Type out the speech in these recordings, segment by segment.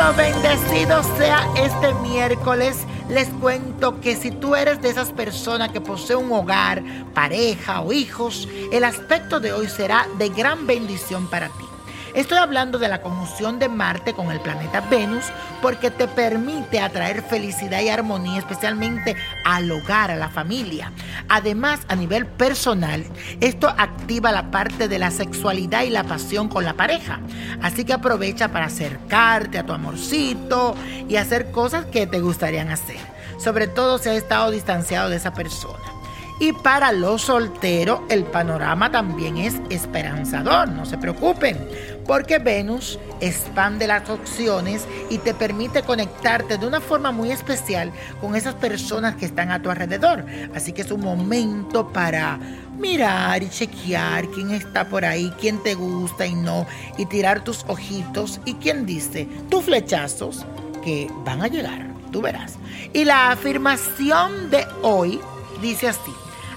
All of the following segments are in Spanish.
Bendecido sea este miércoles. Les cuento que si tú eres de esas personas que posee un hogar, pareja o hijos, el aspecto de hoy será de gran bendición para ti. Estoy hablando de la conjunción de Marte con el planeta Venus porque te permite atraer felicidad y armonía especialmente al hogar, a la familia. Además, a nivel personal, esto activa la parte de la sexualidad y la pasión con la pareja. Así que aprovecha para acercarte a tu amorcito y hacer cosas que te gustarían hacer. Sobre todo si has estado distanciado de esa persona. Y para los solteros el panorama también es esperanzador, no se preocupen, porque Venus expande las opciones y te permite conectarte de una forma muy especial con esas personas que están a tu alrededor. Así que es un momento para mirar y chequear quién está por ahí, quién te gusta y no, y tirar tus ojitos y quién dice, tus flechazos que van a llegar, tú verás. Y la afirmación de hoy dice así.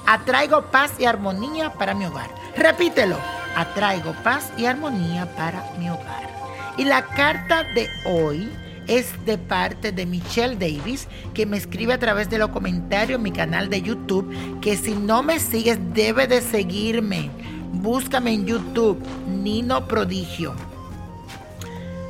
Atraigo paz y armonía para mi hogar. Repítelo. Atraigo paz y armonía para mi hogar. Y la carta de hoy es de parte de Michelle Davis, que me escribe a través de los comentarios en mi canal de YouTube, que si no me sigues debe de seguirme. Búscame en YouTube, Nino Prodigio.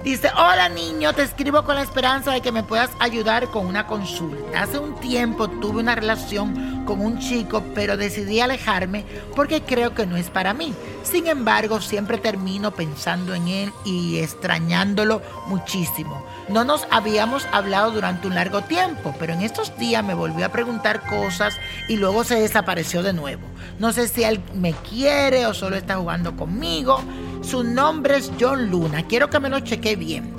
Dice, hola niño, te escribo con la esperanza de que me puedas ayudar con una consulta. Hace un tiempo tuve una relación con un chico, pero decidí alejarme porque creo que no es para mí. Sin embargo, siempre termino pensando en él y extrañándolo muchísimo. No nos habíamos hablado durante un largo tiempo, pero en estos días me volvió a preguntar cosas y luego se desapareció de nuevo. No sé si él me quiere o solo está jugando conmigo. Su nombre es John Luna. Quiero que me lo cheque bien.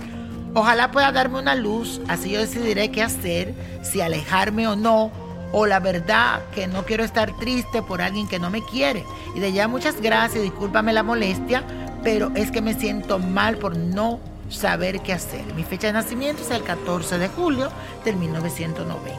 Ojalá pueda darme una luz, así yo decidiré qué hacer, si alejarme o no, o la verdad que no quiero estar triste por alguien que no me quiere. Y de ya muchas gracias, discúlpame la molestia, pero es que me siento mal por no saber qué hacer. Mi fecha de nacimiento es el 14 de julio del 1990.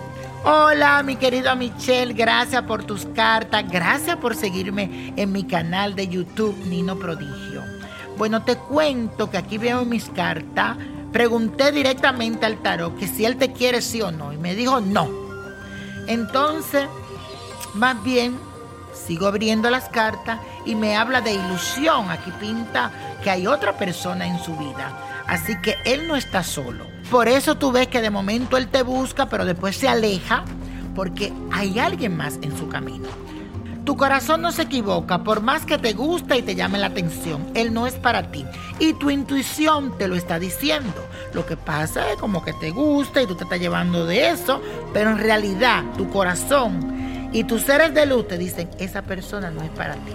Hola, mi querido Michelle, gracias por tus cartas, gracias por seguirme en mi canal de YouTube Nino Prodigio. Bueno, te cuento que aquí veo mis cartas. Pregunté directamente al tarot que si él te quiere sí o no y me dijo no. Entonces, más bien, sigo abriendo las cartas y me habla de ilusión. Aquí pinta que hay otra persona en su vida. Así que él no está solo. Por eso tú ves que de momento él te busca, pero después se aleja porque hay alguien más en su camino. Tu corazón no se equivoca, por más que te guste y te llame la atención, él no es para ti. Y tu intuición te lo está diciendo. Lo que pasa es como que te gusta y tú te estás llevando de eso, pero en realidad tu corazón y tus seres de luz te dicen, esa persona no es para ti.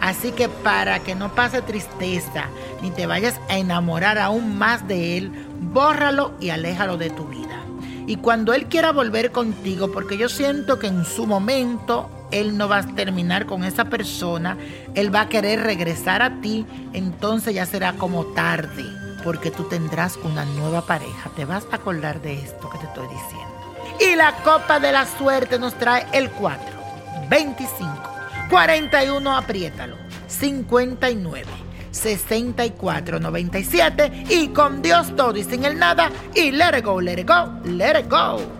Así que para que no pase tristeza ni te vayas a enamorar aún más de él, bórralo y aléjalo de tu vida. Y cuando él quiera volver contigo, porque yo siento que en su momento él no va a terminar con esa persona, él va a querer regresar a ti, entonces ya será como tarde, porque tú tendrás una nueva pareja. Te vas a acordar de esto que te estoy diciendo. Y la copa de la suerte nos trae el 4, 25, 41, apriétalo, 59. 64 97 y con Dios todo y sin el nada y let it go, let it go, let it go.